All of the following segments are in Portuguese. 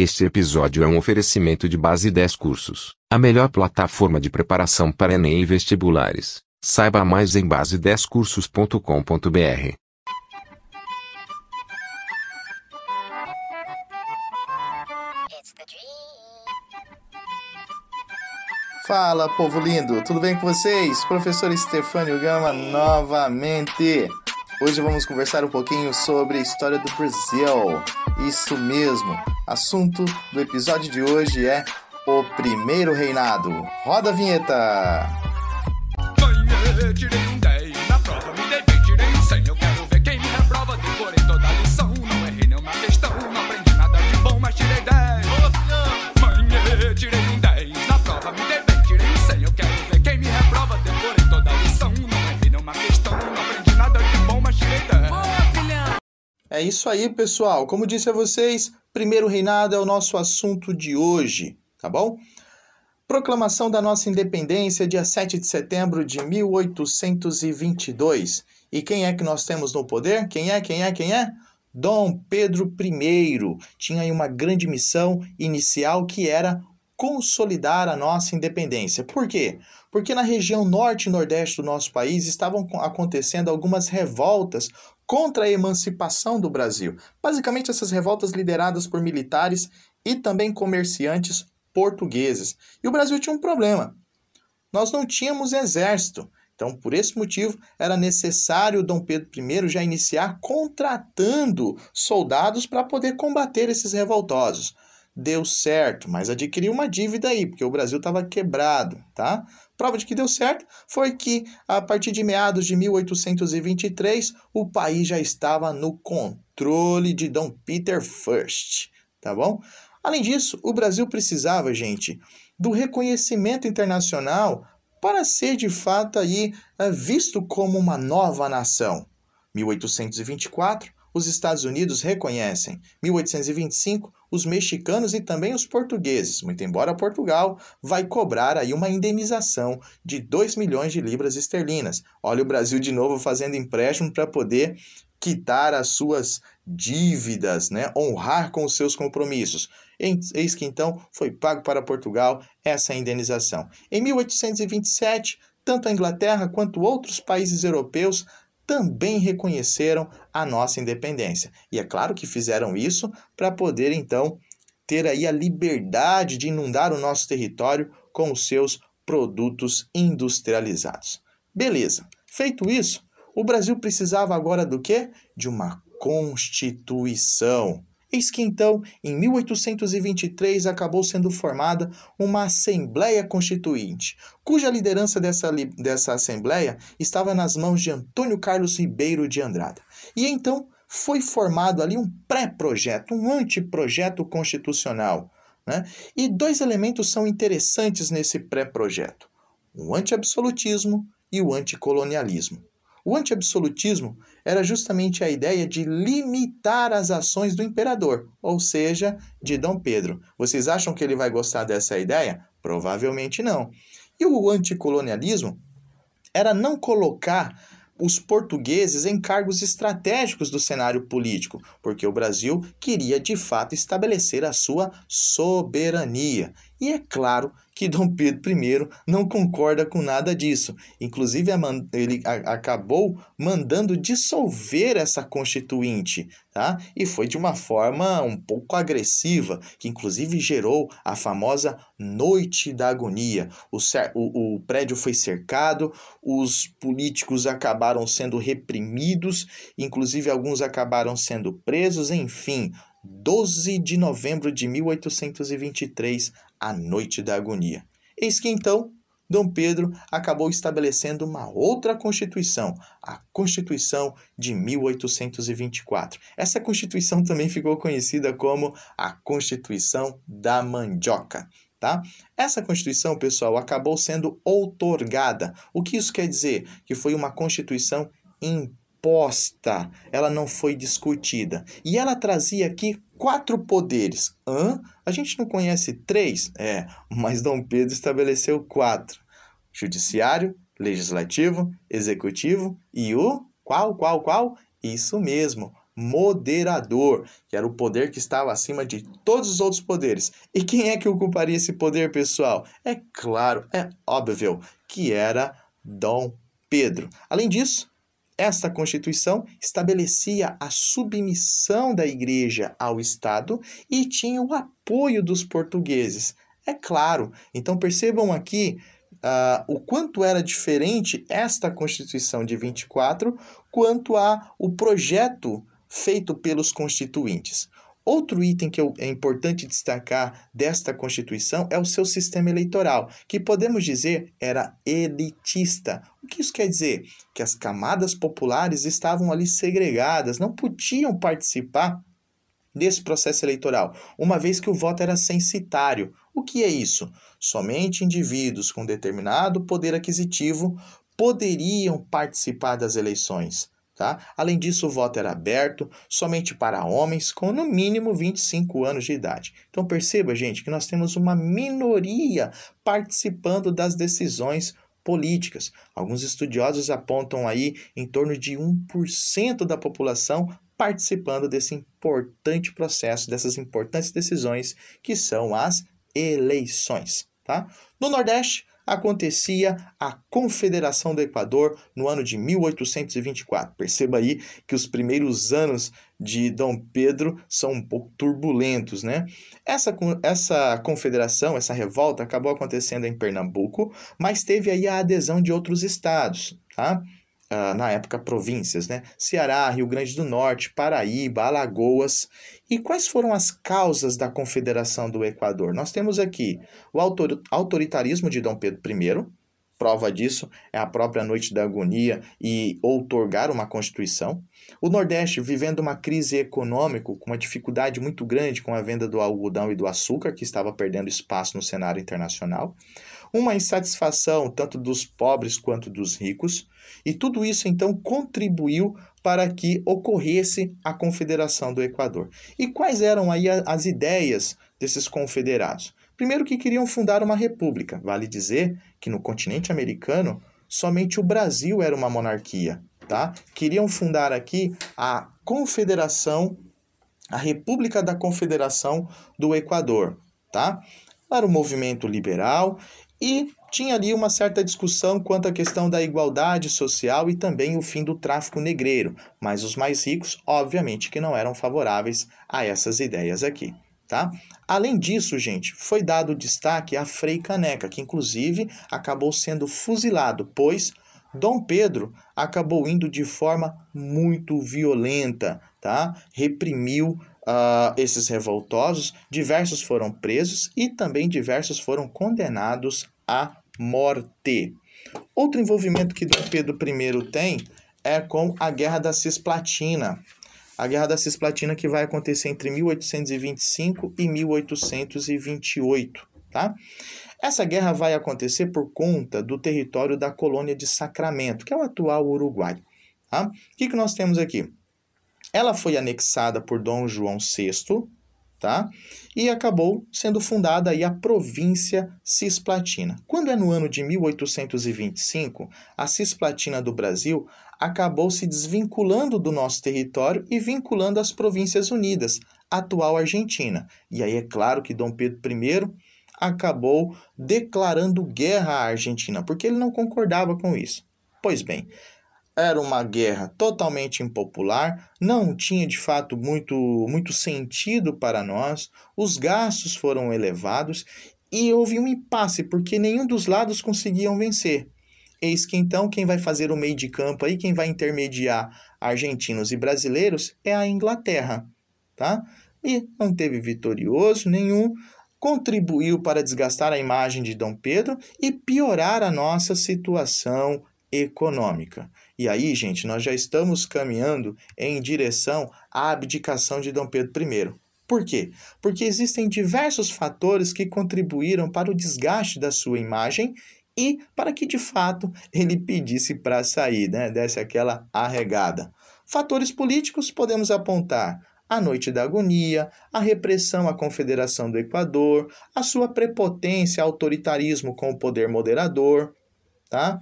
Este episódio é um oferecimento de Base 10 Cursos, a melhor plataforma de preparação para Enem e vestibulares. Saiba mais em base10cursos.com.br. Fala, povo lindo, tudo bem com vocês? Professor Estefânio Gama novamente. Hoje vamos conversar um pouquinho sobre a história do Brasil. Isso mesmo. Assunto do episódio de hoje é o primeiro reinado. Roda a vinheta. tirei É isso aí, pessoal. Como disse a vocês, primeiro reinado é o nosso assunto de hoje, tá bom? Proclamação da nossa independência, dia 7 de setembro de 1822. E quem é que nós temos no poder? Quem é? Quem é? Quem é? Dom Pedro I. Tinha aí uma grande missão inicial que era consolidar a nossa independência. Por quê? Porque na região norte e nordeste do nosso país estavam acontecendo algumas revoltas contra a emancipação do Brasil. Basicamente, essas revoltas lideradas por militares e também comerciantes portugueses. E o Brasil tinha um problema. Nós não tínhamos exército. Então, por esse motivo, era necessário Dom Pedro I já iniciar contratando soldados para poder combater esses revoltosos deu certo, mas adquiriu uma dívida aí, porque o Brasil estava quebrado, tá? Prova de que deu certo foi que, a partir de meados de 1823, o país já estava no controle de Dom Peter I, tá bom? Além disso, o Brasil precisava, gente, do reconhecimento internacional para ser de fato aí eh, visto como uma nova nação. 1824, os Estados Unidos reconhecem. 1825, os mexicanos e também os portugueses, muito embora Portugal vai cobrar aí uma indenização de 2 milhões de libras esterlinas. Olha o Brasil de novo fazendo empréstimo para poder quitar as suas dívidas, né? honrar com os seus compromissos. Eis que então foi pago para Portugal essa indenização. Em 1827, tanto a Inglaterra quanto outros países europeus também reconheceram a nossa independência. E é claro que fizeram isso para poder então ter aí a liberdade de inundar o nosso território com os seus produtos industrializados. Beleza. Feito isso, o Brasil precisava agora do quê? De uma constituição. Eis que então, em 1823, acabou sendo formada uma Assembleia Constituinte, cuja liderança dessa, dessa Assembleia estava nas mãos de Antônio Carlos Ribeiro de Andrada. E então foi formado ali um pré-projeto, um anteprojeto constitucional. Né? E dois elementos são interessantes nesse pré-projeto: o anti-absolutismo e o anticolonialismo. O anti-absolutismo era justamente a ideia de limitar as ações do imperador, ou seja, de Dom Pedro. Vocês acham que ele vai gostar dessa ideia? Provavelmente não. E o anticolonialismo era não colocar os portugueses em cargos estratégicos do cenário político, porque o Brasil queria de fato estabelecer a sua soberania. E é claro que Dom Pedro I não concorda com nada disso. Inclusive, ele acabou mandando dissolver essa constituinte, tá? E foi de uma forma um pouco agressiva, que inclusive gerou a famosa Noite da Agonia. O, o, o prédio foi cercado, os políticos acabaram sendo reprimidos, inclusive alguns acabaram sendo presos, enfim. 12 de novembro de 1823, a Noite da Agonia. Eis que então Dom Pedro acabou estabelecendo uma outra Constituição, a Constituição de 1824. Essa Constituição também ficou conhecida como a Constituição da Mandioca. Tá? Essa Constituição, pessoal, acabou sendo outorgada. O que isso quer dizer? Que foi uma Constituição imposta, ela não foi discutida. E ela trazia aqui quatro poderes. Hã? A gente não conhece três? É, mas Dom Pedro estabeleceu quatro: judiciário, legislativo, executivo e o qual, qual, qual? Isso mesmo, moderador, que era o poder que estava acima de todos os outros poderes. E quem é que ocuparia esse poder, pessoal? É claro, é óbvio que era Dom Pedro. Além disso, esta Constituição estabelecia a submissão da Igreja ao Estado e tinha o apoio dos portugueses. É claro, então percebam aqui uh, o quanto era diferente esta Constituição de 24 quanto a o projeto feito pelos constituintes. Outro item que é importante destacar desta Constituição é o seu sistema eleitoral, que podemos dizer era elitista. O que isso quer dizer? Que as camadas populares estavam ali segregadas, não podiam participar desse processo eleitoral, uma vez que o voto era censitário. O que é isso? Somente indivíduos com determinado poder aquisitivo poderiam participar das eleições. Tá? Além disso, o voto era aberto somente para homens com no mínimo 25 anos de idade. Então perceba, gente, que nós temos uma minoria participando das decisões políticas. Alguns estudiosos apontam aí em torno de 1% da população participando desse importante processo, dessas importantes decisões que são as eleições. Tá? No Nordeste, acontecia a Confederação do Equador no ano de 1824. Perceba aí que os primeiros anos de Dom Pedro são um pouco turbulentos, né? Essa, essa confederação, essa revolta acabou acontecendo em Pernambuco, mas teve aí a adesão de outros estados, tá? Uh, na época províncias, né? Ceará, Rio Grande do Norte, Paraíba, Alagoas. E quais foram as causas da Confederação do Equador? Nós temos aqui o autor autoritarismo de Dom Pedro I, prova disso é a própria Noite da Agonia e outorgar uma Constituição. O Nordeste vivendo uma crise econômica com uma dificuldade muito grande com a venda do algodão e do açúcar, que estava perdendo espaço no cenário internacional uma insatisfação tanto dos pobres quanto dos ricos, e tudo isso então contribuiu para que ocorresse a Confederação do Equador. E quais eram aí as ideias desses confederados? Primeiro que queriam fundar uma república. Vale dizer que no continente americano somente o Brasil era uma monarquia, tá? Queriam fundar aqui a Confederação, a República da Confederação do Equador, tá? Era um movimento liberal e tinha ali uma certa discussão quanto à questão da igualdade social e também o fim do tráfico negreiro, mas os mais ricos, obviamente, que não eram favoráveis a essas ideias aqui. Tá? Além disso, gente, foi dado destaque a Frei Caneca, que inclusive acabou sendo fuzilado, pois Dom Pedro acabou indo de forma muito violenta, tá? Reprimiu uh, esses revoltosos, diversos foram presos e também diversos foram condenados à morte. Outro envolvimento que Dom Pedro I tem é com a Guerra da Cisplatina. A Guerra da Cisplatina que vai acontecer entre 1825 e 1828, tá? Essa guerra vai acontecer por conta do território da colônia de Sacramento, que é o atual Uruguai. Tá? O que, que nós temos aqui? Ela foi anexada por Dom João VI, tá? E acabou sendo fundada aí a província Cisplatina. Quando é no ano de 1825, a Cisplatina do Brasil acabou se desvinculando do nosso território e vinculando as Províncias Unidas, atual Argentina. E aí é claro que Dom Pedro I acabou declarando guerra à Argentina, porque ele não concordava com isso. Pois bem, era uma guerra totalmente impopular, não tinha de fato muito, muito sentido para nós, os gastos foram elevados e houve um impasse, porque nenhum dos lados conseguiam vencer. Eis que então quem vai fazer o meio de campo aí, quem vai intermediar argentinos e brasileiros é a Inglaterra, tá? E não teve vitorioso nenhum, contribuiu para desgastar a imagem de Dom Pedro e piorar a nossa situação econômica. E aí, gente, nós já estamos caminhando em direção à abdicação de Dom Pedro I. Por quê? Porque existem diversos fatores que contribuíram para o desgaste da sua imagem e para que de fato ele pedisse para sair, né? desse aquela arregada. Fatores políticos podemos apontar a Noite da Agonia, a repressão à Confederação do Equador, a sua prepotência, autoritarismo com o poder moderador, tá?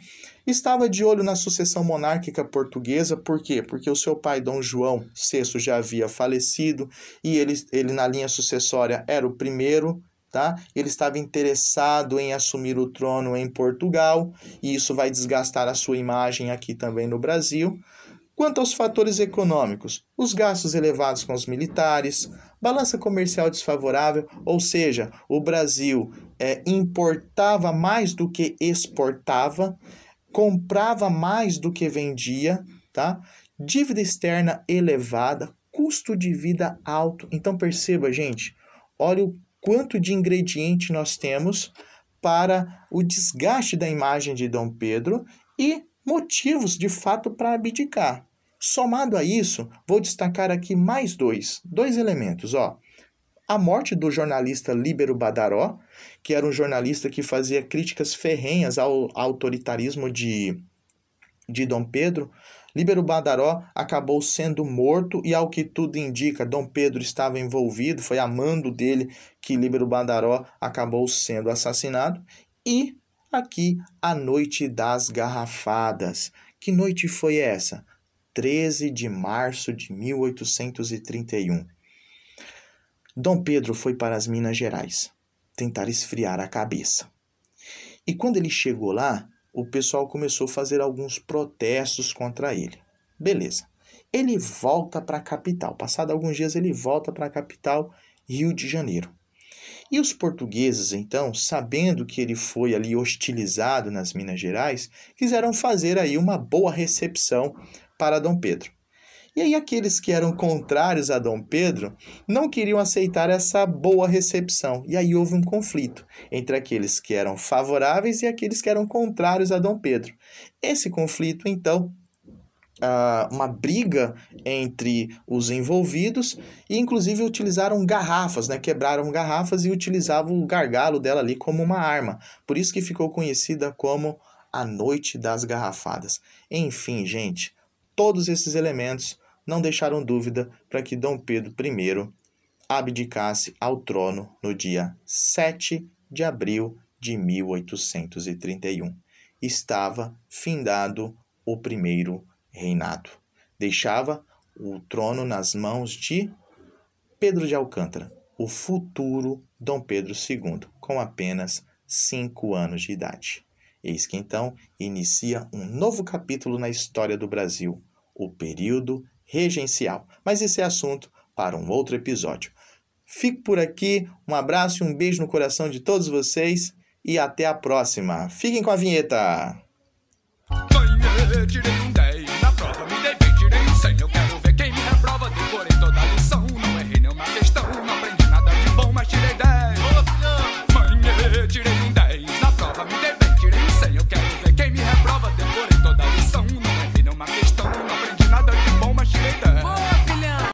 Estava de olho na sucessão monárquica portuguesa, por quê? Porque o seu pai, Dom João VI, já havia falecido e ele, ele na linha sucessória era o primeiro, tá? Ele estava interessado em assumir o trono em Portugal e isso vai desgastar a sua imagem aqui também no Brasil. Quanto aos fatores econômicos, os gastos elevados com os militares, balança comercial desfavorável, ou seja, o Brasil é, importava mais do que exportava, comprava mais do que vendia, tá? Dívida externa elevada, custo de vida alto. Então perceba, gente, olha o quanto de ingrediente nós temos para o desgaste da imagem de Dom Pedro e motivos de fato para abdicar. Somado a isso, vou destacar aqui mais dois, dois elementos, ó. A morte do jornalista Líbero Badaró, que era um jornalista que fazia críticas ferrenhas ao autoritarismo de, de Dom Pedro. Líbero Badaró acabou sendo morto e, ao que tudo indica, Dom Pedro estava envolvido, foi a mando dele que Líbero Badaró acabou sendo assassinado. E aqui a Noite das Garrafadas. Que noite foi essa? 13 de março de 1831. Dom Pedro foi para as Minas Gerais tentar esfriar a cabeça. E quando ele chegou lá, o pessoal começou a fazer alguns protestos contra ele. Beleza. Ele volta para a capital. Passado alguns dias, ele volta para a capital, Rio de Janeiro. E os portugueses, então, sabendo que ele foi ali hostilizado nas Minas Gerais, quiseram fazer aí uma boa recepção para Dom Pedro. E aí aqueles que eram contrários a Dom Pedro não queriam aceitar essa boa recepção. E aí houve um conflito entre aqueles que eram favoráveis e aqueles que eram contrários a Dom Pedro. Esse conflito, então, Uh, uma briga entre os envolvidos e inclusive utilizaram garrafas, né? Quebraram garrafas e utilizavam o gargalo dela ali como uma arma. Por isso que ficou conhecida como a Noite das Garrafadas. Enfim, gente, todos esses elementos não deixaram dúvida para que Dom Pedro I abdicasse ao trono no dia 7 de abril de 1831. Estava findado o primeiro reinado. Deixava o trono nas mãos de Pedro de Alcântara, o futuro Dom Pedro II, com apenas cinco anos de idade. Eis que então inicia um novo capítulo na história do Brasil, o período regencial. Mas esse é assunto para um outro episódio. Fico por aqui, um abraço e um beijo no coração de todos vocês e até a próxima. Fiquem com a vinheta!